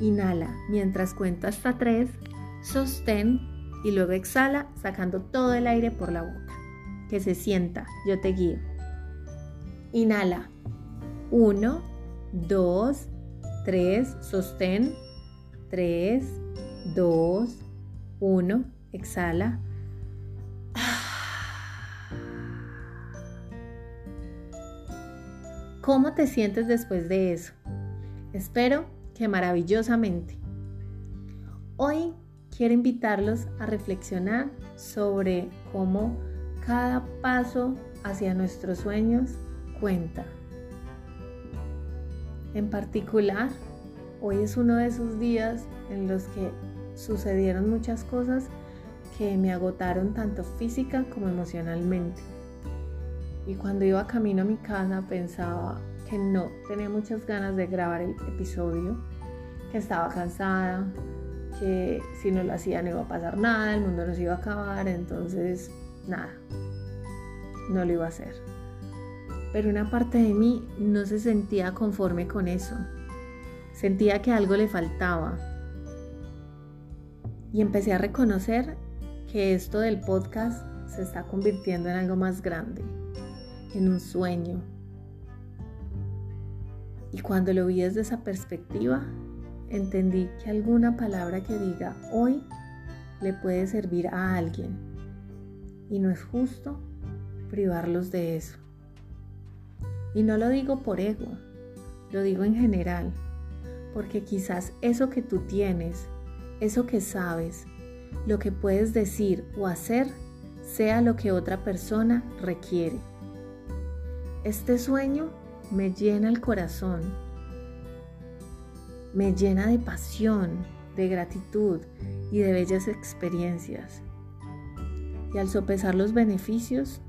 Inhala mientras cuento hasta 3, sostén y luego exhala sacando todo el aire por la boca. Que se sienta, yo te guío. Inhala. 1, 2, 3, sostén. 3, 2, 1, exhala. ¿Cómo te sientes después de eso? Espero maravillosamente. Hoy quiero invitarlos a reflexionar sobre cómo cada paso hacia nuestros sueños cuenta. En particular, hoy es uno de esos días en los que sucedieron muchas cosas que me agotaron tanto física como emocionalmente. Y cuando iba camino a mi casa pensaba, que no tenía muchas ganas de grabar el episodio, que estaba cansada, que si no lo hacía no iba a pasar nada, el mundo nos iba a acabar, entonces nada, no lo iba a hacer. Pero una parte de mí no se sentía conforme con eso. Sentía que algo le faltaba. Y empecé a reconocer que esto del podcast se está convirtiendo en algo más grande, en un sueño, y cuando lo vi desde esa perspectiva, entendí que alguna palabra que diga hoy le puede servir a alguien. Y no es justo privarlos de eso. Y no lo digo por ego, lo digo en general, porque quizás eso que tú tienes, eso que sabes, lo que puedes decir o hacer, sea lo que otra persona requiere. Este sueño me llena el corazón, me llena de pasión, de gratitud y de bellas experiencias. Y al sopesar los beneficios,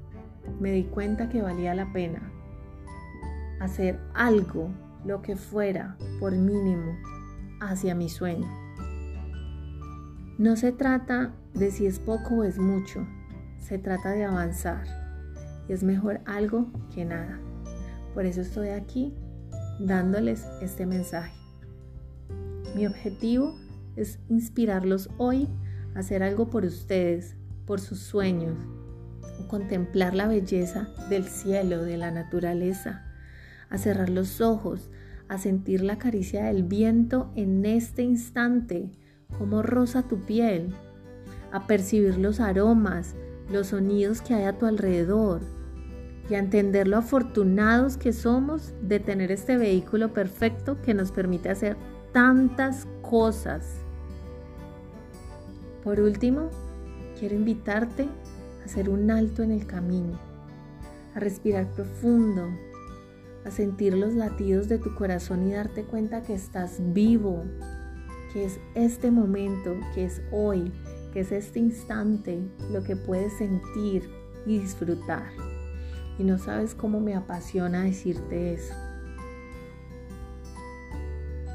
me di cuenta que valía la pena hacer algo, lo que fuera, por mínimo, hacia mi sueño. No se trata de si es poco o es mucho, se trata de avanzar. Y es mejor algo que nada. Por eso estoy aquí dándoles este mensaje. Mi objetivo es inspirarlos hoy a hacer algo por ustedes, por sus sueños, contemplar la belleza del cielo, de la naturaleza, a cerrar los ojos, a sentir la caricia del viento en este instante, como rosa tu piel, a percibir los aromas, los sonidos que hay a tu alrededor, y a entender lo afortunados que somos de tener este vehículo perfecto que nos permite hacer tantas cosas. Por último, quiero invitarte a hacer un alto en el camino, a respirar profundo, a sentir los latidos de tu corazón y darte cuenta que estás vivo, que es este momento, que es hoy, que es este instante lo que puedes sentir y disfrutar y no sabes cómo me apasiona decirte eso.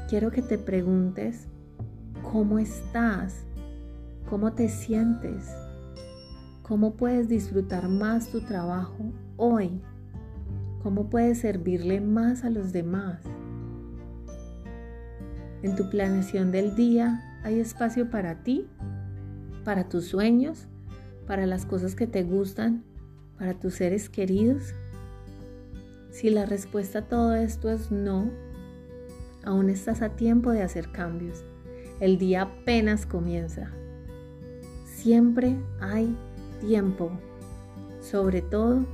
Quiero que te preguntes cómo estás, cómo te sientes, cómo puedes disfrutar más tu trabajo hoy, cómo puedes servirle más a los demás. En tu planeación del día hay espacio para ti, para tus sueños, para las cosas que te gustan para tus seres queridos? Si la respuesta a todo esto es no, aún estás a tiempo de hacer cambios. El día apenas comienza. Siempre hay tiempo, sobre todo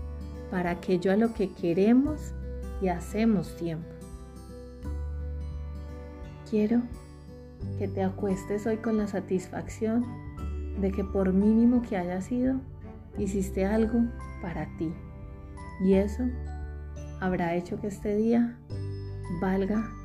para aquello a lo que queremos y hacemos tiempo. Quiero que te acuestes hoy con la satisfacción de que por mínimo que haya sido, hiciste algo para ti. Y eso habrá hecho que este día valga